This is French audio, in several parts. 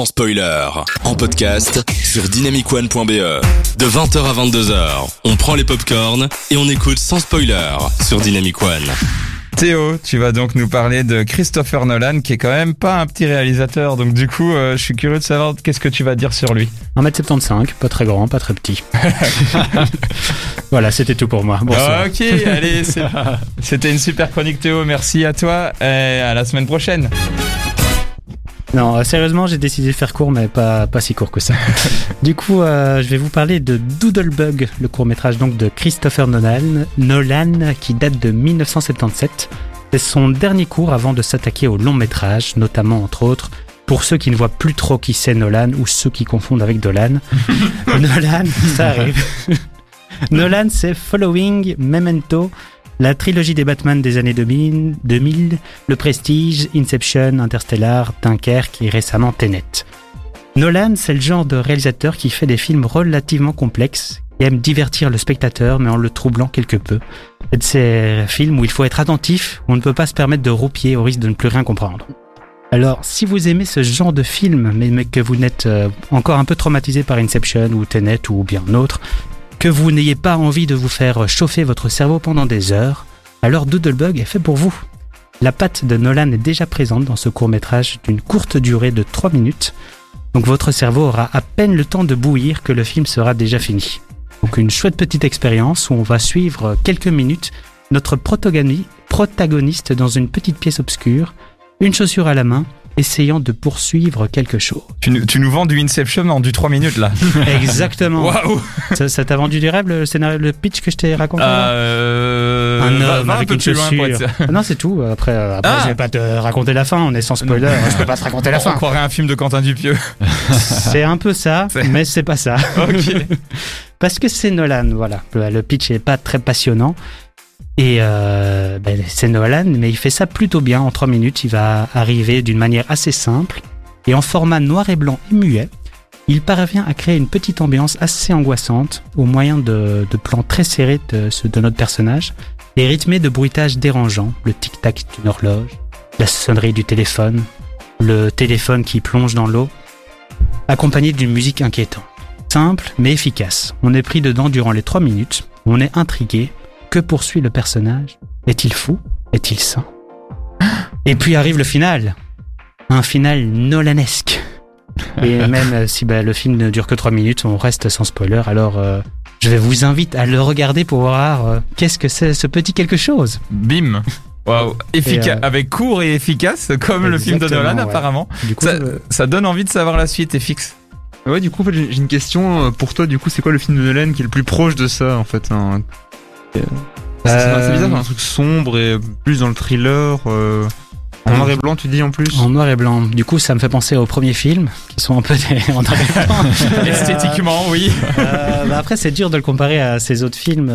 sans spoiler. En podcast sur dynamicone.be. De 20h à 22h, on prend les popcorns et on écoute sans spoiler sur Dynamic One. Théo, tu vas donc nous parler de Christopher Nolan, qui est quand même pas un petit réalisateur. Donc du coup, euh, je suis curieux de savoir qu'est-ce que tu vas dire sur lui. 1m75, pas très grand, pas très petit. voilà, c'était tout pour moi. Bonsoir. Ok, allez, c'est- c'était une super chronique Théo, merci à toi et à la semaine prochaine. Non, euh, sérieusement, j'ai décidé de faire court, mais pas, pas si court que ça. du coup, euh, je vais vous parler de Doodlebug, le court-métrage donc de Christopher Nolan, Nolan qui date de 1977. C'est son dernier cours avant de s'attaquer au long métrage, notamment entre autres pour ceux qui ne voient plus trop qui c'est Nolan ou ceux qui confondent avec Dolan. Nolan, ça arrive. Nolan, c'est Following, Memento, la trilogie des Batman des années 2000, 2000, Le Prestige, Inception, Interstellar, Dunkerque et récemment Tenet. Nolan, c'est le genre de réalisateur qui fait des films relativement complexes et aime divertir le spectateur mais en le troublant quelque peu. C'est ces films où il faut être attentif, où on ne peut pas se permettre de roupier au risque de ne plus rien comprendre. Alors, si vous aimez ce genre de film, mais, que vous n'êtes euh, encore un peu traumatisé par Inception ou Tenet ou bien autre, que vous n'ayez pas envie de vous faire chauffer votre cerveau pendant des heures, alors Doodlebug est fait pour vous. La patte de Nolan est déjà présente dans ce court-métrage d'une courte durée de 3 minutes, donc votre cerveau aura à peine le temps de bouillir que le film sera déjà fini. Donc une chouette petite expérience où on va suivre quelques minutes notre protagoni- protagoniste dans une petite pièce obscure, une chaussure à la main, essayant de poursuivre quelque chose. Tu, nous- tu nous vends du Inception en du 3 minutes là. Exactement. Waouh Ça ça t'a vendu du rêve le scénario, le pitch que je t'ai raconté euh, un homme va un avec peu une chaussure. Ah non, c'est tout. Après, euh, après Ah. je vais pas te raconter la fin. On est sans spoiler. je peux pas te raconter la On fin. croirait un film de Quentin Dupieux. C'est un peu ça, mais c'est pas ça. Parce que c'est Nolan, voilà. Le, le pitch est pas très passionnant. Et euh, ben, c'est Nolan, mais il fait ça plutôt bien. En trois minutes, il va arriver d'une manière assez simple et en format noir et blanc et muet. Il parvient à créer une petite ambiance assez angoissante au moyen de, plans très serrés de, notre personnage et rythmés de bruitages dérangeants, le tic-tac d'une horloge, la sonnerie du téléphone, le téléphone qui plonge dans l'eau, accompagné d'une musique inquiétante. Simple mais efficace. On est pris dedans durant les trois minutes. On est intrigué. Que poursuit le personnage? Est-il fou? Est-il sain? Et puis arrive le final. Un final nolanesque. Et même euh, si bah, le film ne dure que trois minutes, on reste sans spoiler. Alors euh, je vais vous inviter à le regarder pour voir euh, qu'est-ce que c'est ce petit quelque chose. Bim. Efficace, euh, avec court et efficace, comme le film de Nolan ouais. apparemment. Du coup, Ça, euh, ça donne envie de savoir la suite et fixe. Ouais, du coup, en fait, j'ai une question pour toi. Du coup, c'est quoi le film de Nolan qui est le plus proche de ça, en fait hein? Euh, C'est c'est bizarre, un truc sombre et plus dans le thriller. euh, en noir et blanc, tu dis en plus en noir et blanc. Du coup, ça me fait penser aux premiers films qui sont un peu des... en noir et blanc. Esthétiquement, oui. Euh, bah après, c'est dur de le comparer à ces autres films.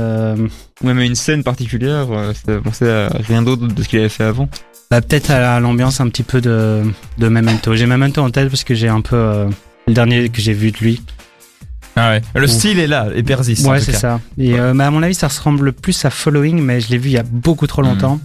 Ouais, mais une scène particulière, ça fait penser à rien d'autre de ce qu'il avait fait avant. bah, peut-être à l'ambiance un petit peu de, de Memento. J'ai Memento en tête parce que j'ai un peu le dernier que j'ai vu de lui. Ah ouais. Le Ouf. style est là et persiste. ouais, c'est ça. Et euh, bah, à mon avis, ça ressemble plus à Following, mais je l'ai vu il y a beaucoup trop Mhm. longtemps.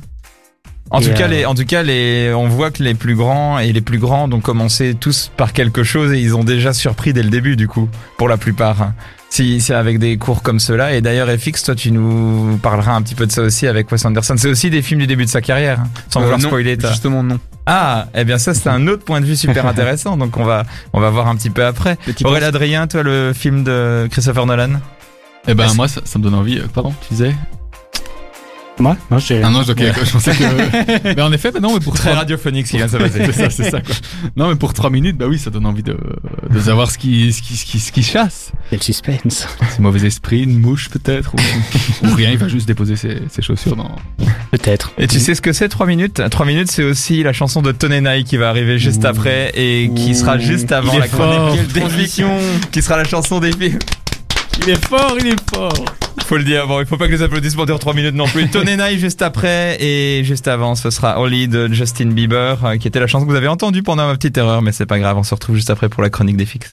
En Et, tout cas, euh, les, en tout cas, les, on voit que les plus grands et les plus grands ont commencé tous par quelque chose et ils ont déjà surpris dès le début, du coup, pour la plupart. Si c'est avec des cours comme cela. Et d'ailleurs, FX, toi, tu nous parleras un petit peu de ça aussi avec Wes Anderson. C'est aussi des films du début de sa carrière, hein, sans Euh, vouloir non, spoiler. ta- Justement, non. Ah, eh bien ça, c'est un autre point de vue super intéressant. donc on va, on va voir un petit peu après. Aurélien Adrien, toi, le film de Christopher Nolan? Eh ben moi ça, ça me donne envie. euh, Pardon, tu disais? Moi, moi j'ai. Ah non, ok, je pensais que. mais en effet, bah non, mais pour Très trois- radiophonique ce qui vient de se passer. c'est ça, c'est ça quoi. Non, mais pour 3 minutes, bah oui, ça donne envie de, de savoir ce qui, ce qui, ce qui, ce qui chasse. Quel suspense. C'est mauvais esprit, une mouche peut-être, ou, ou rien. Il va juste déposer ses, ses chaussures dans. Peut-être. Et tu sais ce que c'est 3 minutes? 3 minutes c'est aussi la chanson de Tonenai qui va arriver juste Ouh. après et qui sera juste avant Il la chronique Quelle qui sera la chanson des filles. Il est fort, il est fort. Faut le dire, bon, il faut pas que les applaudissements durent 3 minutes non plus. Tonenai juste après et juste avant ce sera Holly de Justin Bieber euh, qui était la chanson que vous avez entendue pendant ma petite erreur mais c'est pas grave, on se retrouve juste après pour la chronique des fixes.